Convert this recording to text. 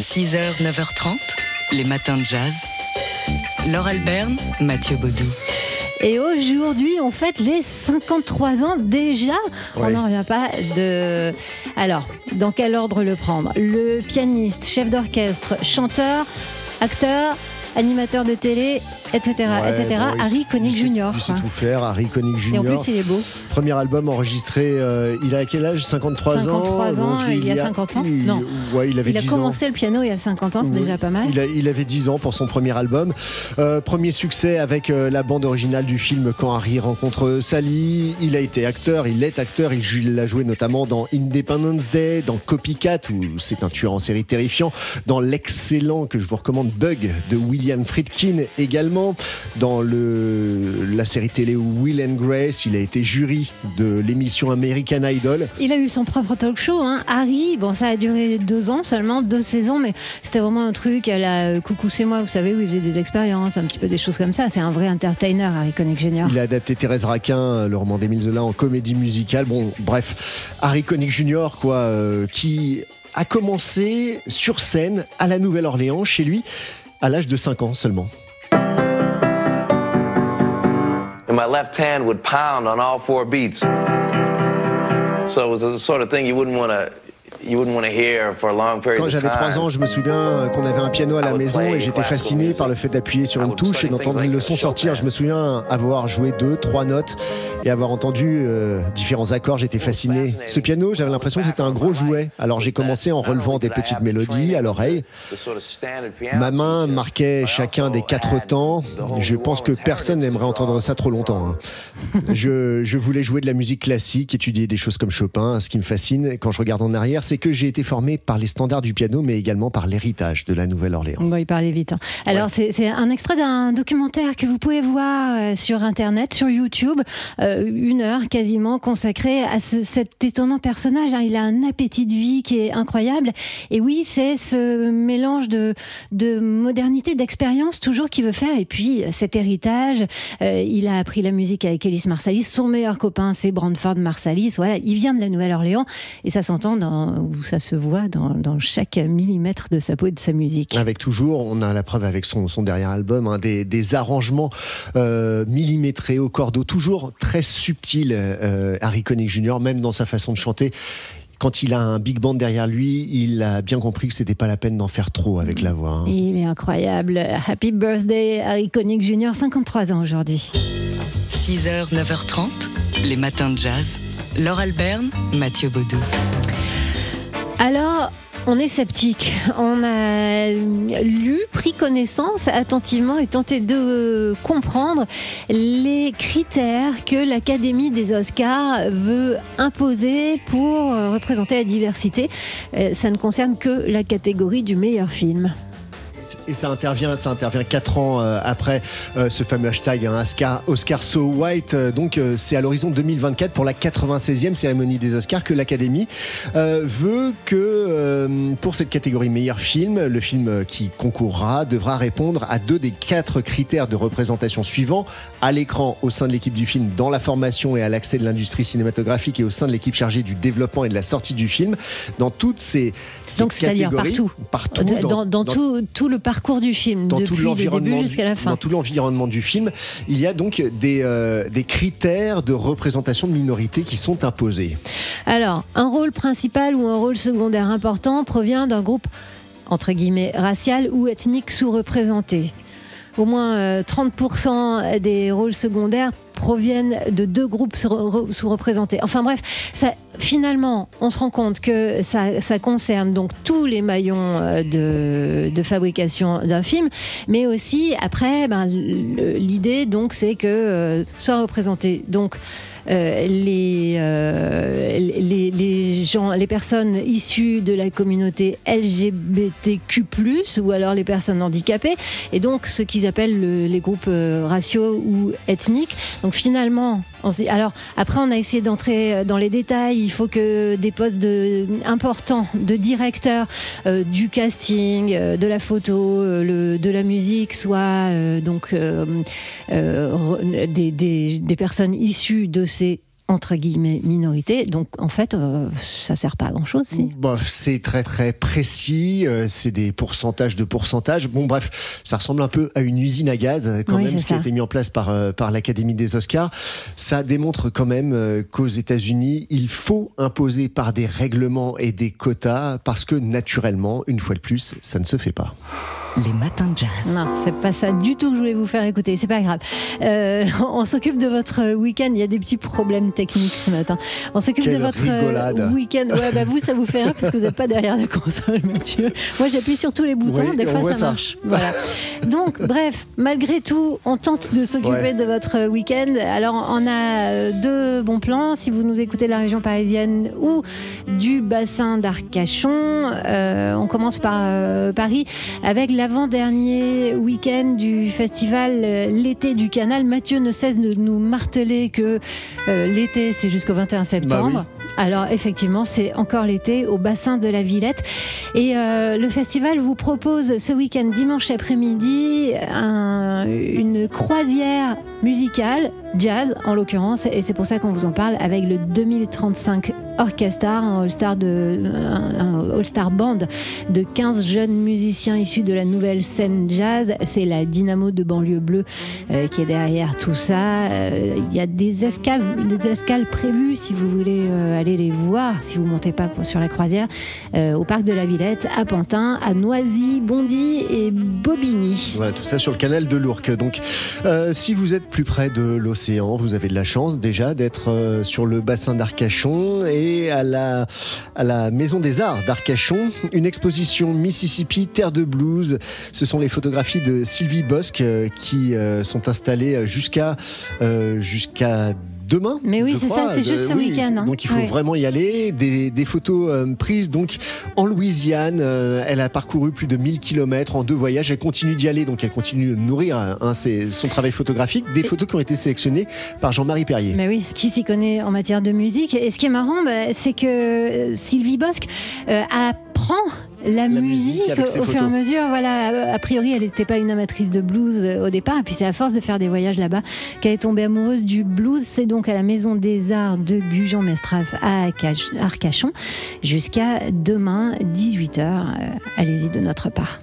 6h, 9h30, les matins de jazz. Laure Alberne, Mathieu Baudou. Et aujourd'hui, on fête les 53 ans déjà. On n'en revient pas de. Alors, dans quel ordre le prendre? Le pianiste, chef d'orchestre, chanteur, acteur, animateur de télé, etc. Ouais, etc. bon, Harry Connick Jr. Il sait tout faire, Harry Connick Jr. Et en plus, il est beau. Premier album enregistré, euh, il a quel âge? 53, 53 ans, il y a 50 ans il- Non. Ouais, il avait Il a 10 commencé le piano il y a 50 ans, c'est Oui. déjà pas mal. Il, a- il avait 10 ans pour son premier album. Euh, premier succès avec euh, la bande originale du film Quand Harry rencontre Sally. Il a été acteur, il est acteur, il l'a joué notamment dans Independence Day, dans Copycat, où c'est un tueur en série terrifiant, dans l'excellent, que je vous recommande, Bug de William Friedkin également, dans le, la série télé Will and Grace, il a été jury de l'émission American Idol. Il a eu son propre talk show, hein. Harry. Bon, ça a duré deux ans seulement, deux saisons, mais c'était vraiment un truc à la euh, Coucou, c'est moi, vous savez, où il faisait des expériences, un petit peu des choses comme ça. C'est un vrai entertainer, Harry Connick Jr. Il a adapté Thérèse Raquin, le roman d'Émile Zola, en comédie musicale. Bon, bref, Harry Connick Jr., quoi, euh, qui a commencé sur scène à la Nouvelle-Orléans, chez lui, à l'âge de 5 ans seulement. And my left hand would pound on all four beats. So it was the sort of thing you wouldn't want to you wouldn't want to hear for a long period Quand j'avais time. 3 ans, je me souviens euh, qu'on avait un piano à la maison et j'étais fasciné par le fait d'appuyer sur une touche et d'entendre le son sortir. Je me souviens avoir joué deux, trois notes et avoir entendu euh, différents accords. J'étais fasciné. Ce piano, j'avais l'impression que c'était un gros jouet. Alors j'ai commencé en relevant des petites mélodies à l'oreille. Ma main marquait chacun des quatre temps. Je pense que personne n'aimerait entendre ça trop longtemps. hein. Je, je voulais jouer de la musique classique, étudier des choses comme Chopin. Ce qui me fascine quand je regarde en arrière, c'est que j'ai été formé par les standards du piano, mais également par l'héritage de la Nouvelle-Orléans. Bon, il parlait vite. hein. Alors, c'est c'est un extrait d'un documentaire que vous pouvez voir euh, sur Internet, sur YouTube, euh, une heure quasiment consacrée à ce- cet étonnant personnage. hein. Il a un appétit de vie qui est incroyable. Et oui, c'est ce mélange de, de modernité, d'expérience toujours qu'il veut faire. Et puis, cet héritage, euh, il a appris la musique avec Ellis Marsalis. Son meilleur copain, c'est Brandford Marsalis. Voilà, il vient de la Nouvelle-Orléans et ça s'entend dans, ou ça se voit dans, dans chaque millimètre de sa peau et de sa musique. Avec toujours, on a la preuve avec son, son dernier album, hein, des, des arrangements euh, millimétrés au cordeau, toujours très subtils, euh, Harry Connick Jr., même dans sa façon de chanter. Quand il a un big band derrière lui, il a bien compris que c'était pas la peine d'en faire trop avec la voix. hein. Il est incroyable. Happy birthday, Harry Connick Jr., 53 ans aujourd'hui. 6h, 9h30, les matins de jazz. Laure Alberne, Mathieu Baudou. Alors, on est sceptique. On a lu, pris connaissance attentivement et tenté de comprendre les critères que l'Académie des Oscars veut imposer pour euh, représenter la diversité. Euh, Ça ne concerne que la catégorie du meilleur film. Et ça intervient, ça intervient quatre ans euh, après euh, ce fameux hashtag hein, Oscar, Oscar So White. Euh, donc c'est à l'horizon 2024 pour la 96e cérémonie des Oscars que l'Académie veut que pour cette catégorie meilleur film, le film qui concourra devra répondre à deux des quatre critères de représentation suivants à l'écran au sein de l'équipe du film, dans la formation et à l'accès de l'industrie cinématographique et au sein de l'équipe chargée du développement et de la sortie du film. Dans toutes ces, ces Donc, c'est-à-dire partout. partout Dans, dans- dans tout, tout le parcours du film, dans tout le l'environnement début du- jusqu'à la fin. Dans tout l'environnement du film, il y a donc des, euh, des critères de représentation de minorités qui sont imposés. Alors, un rôle principal ou un rôle secondaire important provient d'un groupe, entre guillemets, racial ou ethnique sous-représenté. Au moins euh, 30% des rôles secondaires proviennent de deux groupes sous- sous-représentés. Enfin bref, ça, finalement, on se rend compte que ça, concerne donc tous les maillons euh, de, fabrication d'un film, mais aussi après, ben, l'idée donc c'est que euh, soit représenté donc euh, les, euh, les, les gens, les personnes issues de la communauté LGBTQ+, ou alors les personnes handicapées, et donc ce qu'ils appellent le- les groupes raciaux ou ethniques. Donc finalement, alors après on a essayé d'entrer dans les détails, il faut que des postes de, importants de directeur euh, du casting, euh, de la photo, euh, de la musique soient euh, donc euh, euh, des- des personnes issues de ces entre guillemets minorité. Donc en fait, euh, ça sert pas à grand chose. Si. Bah, c'est très très précis. Euh, c'est des pourcentages de pourcentages. Bon bref, ça ressemble un peu à une usine à gaz euh, quand même, ce qui a été mis en place par par l'Académie des Oscars. Ça démontre quand même qu'aux États-Unis, il faut imposer par des règlements et des quotas parce que naturellement, une fois de plus, ça ne se fait pas. Les matins de jazz. Non, c'est pas ça du tout que je voulais vous faire écouter. C'est pas grave. Euh, on s'occupe de votre week-end. Il y a des petits problèmes techniques ce matin. On s'occupe de votre euh, week-end. Ouais, bah vous, ça vous fait rire parce que vous n'êtes pas derrière la console, Mathieu. Moi, j'appuie sur tous les boutons. des fois, ça, marche. Voilà. Donc, bref, malgré tout, on tente de s'occuper de votre week-end. Alors, on a euh, deux bons plans. Si vous nous écoutez de la région parisienne ou du bassin d'Arcachon, on commence par Paris avec l'avant-dernier week-end du festival euh, L'été du canal. Mathieu ne cesse de nous marteler que euh, l'été, c'est jusqu'au 21 septembre. Bah Alors effectivement, c'est encore l'été au bassin de la Villette. Et euh, le festival vous propose ce week-end, dimanche après-midi, une croisière musicale, jazz en l'occurrence, et c'est pour ça qu'on vous en parle avec le 2035 Orchestra, un All-Star All Band de 15 jeunes musiciens issus de la nouvelle scène jazz. C'est la Dynamo de banlieue bleue euh, qui est derrière tout ça. Euh, il y a des escales, des escales prévues si vous voulez euh, aller les voir, si vous montez pas sur la croisière, au parc de la Villette, à Pantin, à Noisy, Bondy et Bobigny. Voilà, tout ça sur le canal de l'Ourcq. Donc, si vous êtes plus près de l'océan, vous avez de la chance déjà d'être sur le bassin d'Arcachon et à la, Maison des Arts d'Arcachon, une exposition Mississippi, terre de blues. Ce sont les photographies de Sylvie Bosque euh, qui euh, sont installées euh, jusqu'à demain. Mais oui, c'est ça, c'est juste ce week-end. Hein. Donc il faut vraiment y aller. Des, photos prises donc en Louisiane. elle a parcouru plus de 1000 km en deux voyages. Elle continue d'y aller, donc elle continue de nourrir hein, son travail photographique. Des photos qui ont été sélectionnées par Jean-Marie Perrier. Mais oui, qui s'y connaît en matière de musique. Et ce qui est marrant, bah, c'est que Sylvie Bosque apprend la, musique, au fur et à mesure. Voilà, a priori, elle n'était pas une amatrice de blues euh, au départ. Et puis c'est à force de faire des voyages là-bas qu'elle est tombée amoureuse du blues. C'est donc à la Maison des Arts de Gujan-Mestras à Arcachon jusqu'à demain, 18h. Euh, allez-y de notre part.